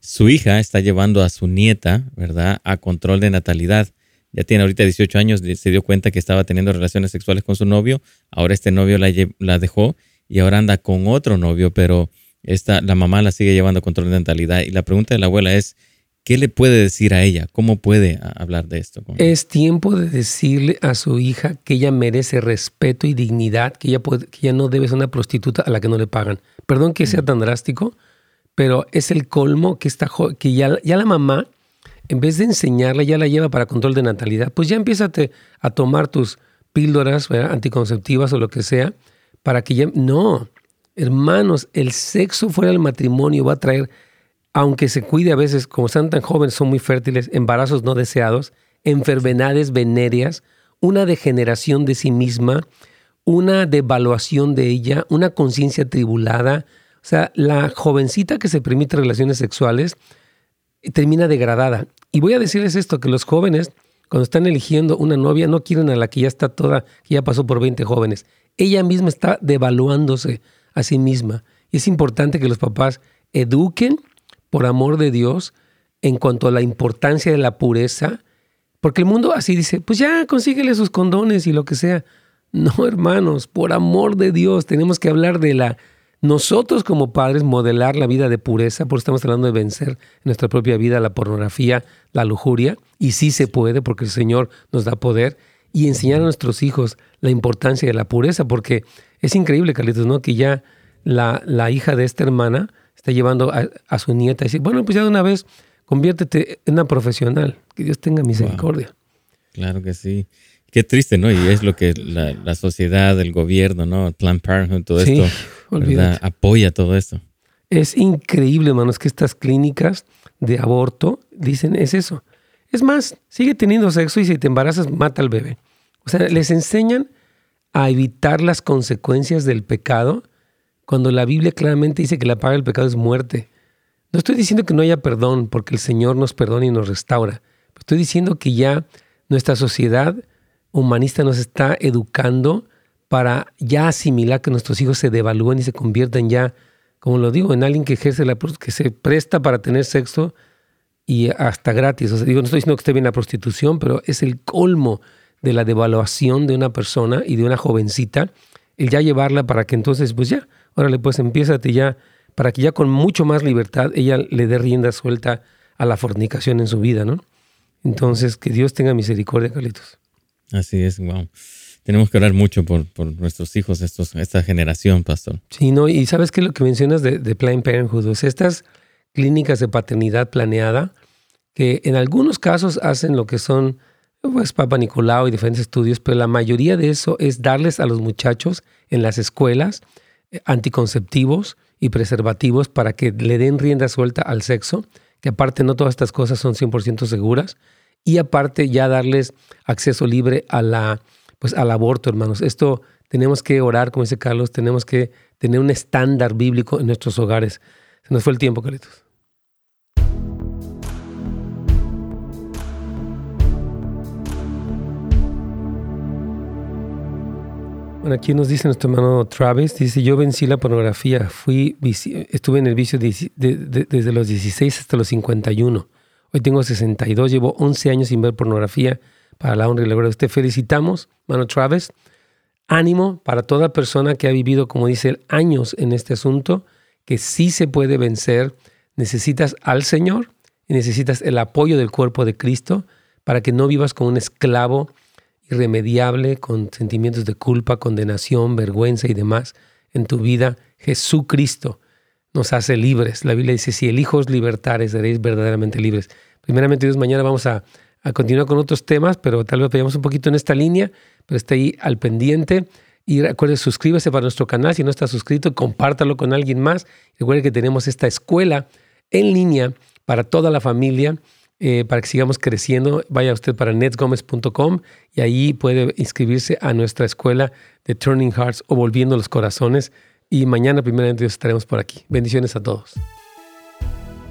su hija está llevando a su nieta, ¿verdad?, a control de natalidad ya tiene ahorita 18 años, se dio cuenta que estaba teniendo relaciones sexuales con su novio, ahora este novio la, la dejó y ahora anda con otro novio, pero esta, la mamá la sigue llevando a control de natalidad. Y la pregunta de la abuela es, ¿qué le puede decir a ella? ¿Cómo puede hablar de esto? Es tiempo de decirle a su hija que ella merece respeto y dignidad, que ella, puede, que ella no debe ser una prostituta a la que no le pagan. Perdón que sea tan drástico, pero es el colmo que, está, que ya, ya la mamá en vez de enseñarla, ya la lleva para control de natalidad, pues ya empieza a tomar tus píldoras anticonceptivas o lo que sea, para que ya... No, hermanos, el sexo fuera del matrimonio va a traer, aunque se cuide a veces, como están tan jóvenes, son muy fértiles, embarazos no deseados, enfermedades venéreas, una degeneración de sí misma, una devaluación de ella, una conciencia tribulada. O sea, la jovencita que se permite relaciones sexuales, termina degradada. Y voy a decirles esto, que los jóvenes, cuando están eligiendo una novia, no quieren a la que ya está toda, que ya pasó por 20 jóvenes. Ella misma está devaluándose a sí misma. Y es importante que los papás eduquen, por amor de Dios, en cuanto a la importancia de la pureza, porque el mundo así dice, pues ya consíguele sus condones y lo que sea. No, hermanos, por amor de Dios, tenemos que hablar de la nosotros como padres modelar la vida de pureza, porque estamos hablando de vencer en nuestra propia vida la pornografía, la lujuria, y sí se puede porque el Señor nos da poder, y enseñar a nuestros hijos la importancia de la pureza, porque es increíble, Carlitos, ¿no? Que ya la, la hija de esta hermana está llevando a, su nieta y dice, bueno, pues ya de una vez conviértete en una profesional, que Dios tenga misericordia. Claro que sí. Qué triste, ¿no? Y es lo que la, sociedad, el gobierno, ¿no? El Planned Parenthood, todo esto, apoya todo esto. Es increíble, hermanos, que estas clínicas de aborto dicen es eso. Es más, sigue teniendo sexo y si te embarazas, mata al bebé. O sea, les enseñan a evitar las consecuencias del pecado cuando la Biblia claramente dice que la paga del pecado es muerte. No estoy diciendo que no haya perdón porque el Señor nos perdona y nos restaura. Estoy diciendo que ya nuestra sociedad humanista nos está educando para ya asimilar que nuestros hijos se devalúen y se conviertan ya, como lo digo, en alguien que ejerce la que se presta para tener sexo y hasta gratis. O sea, digo, no estoy diciendo que esté bien la prostitución, pero es el colmo de la devaluación de una persona y de una jovencita, el ya llevarla para que entonces, pues ya, órale, pues empiézate ya, para que ya con mucho más libertad ella le dé rienda suelta a la fornicación en su vida, ¿no? Entonces, que Dios tenga misericordia, Carlitos. Así es, wow. Tenemos que orar mucho por, nuestros hijos, esta generación, pastor. Sí, no, y sabes qué es lo que mencionas de, Planned Parenthood, o sea, estas clínicas de paternidad planeada que en algunos casos hacen lo que son pues Papa Nicolau y diferentes estudios, pero la mayoría de eso es darles a los muchachos en las escuelas eh, anticonceptivos y preservativos para que le den rienda suelta al sexo, que aparte no todas estas cosas son 100% seguras, y aparte ya darles acceso libre a la, pues al aborto, hermanos. Esto tenemos que orar, como dice Carlos, tenemos que tener un estándar bíblico en nuestros hogares. Se nos fue el tiempo, Carlitos. Bueno, aquí nos dice nuestro hermano Travis, dice, yo vencí la pornografía, fui, estuve en el vicio desde los 16 hasta los 51. Hoy tengo 62, llevo 11 años sin ver pornografía para la honra y la gloria de usted. Felicitamos, hermano Travis. Ánimo para toda persona que ha vivido, como dice él, años en este asunto, que sí se puede vencer. Necesitas al Señor y necesitas el apoyo del cuerpo de Cristo para que no vivas como un esclavo irremediable, con sentimientos de culpa, condenación, vergüenza y demás en tu vida, Jesucristo nos hace libres. La Biblia dice, si el Hijo seréis verdaderamente libres. Primeramente, Dios, mañana vamos a, continuar con otros temas, pero tal vez vayamos un poquito en esta línea, pero esté ahí al pendiente. Y recuerde, suscríbase para nuestro canal. Si no está suscrito, compártalo con alguien más. Recuerde que tenemos esta escuela en línea para toda la familia eh, para que sigamos creciendo, vaya usted para netsgomez.com y ahí puede inscribirse a nuestra escuela de Turning Hearts o Volviendo los Corazones. Y mañana, primeramente, estaremos por aquí. Bendiciones a todos.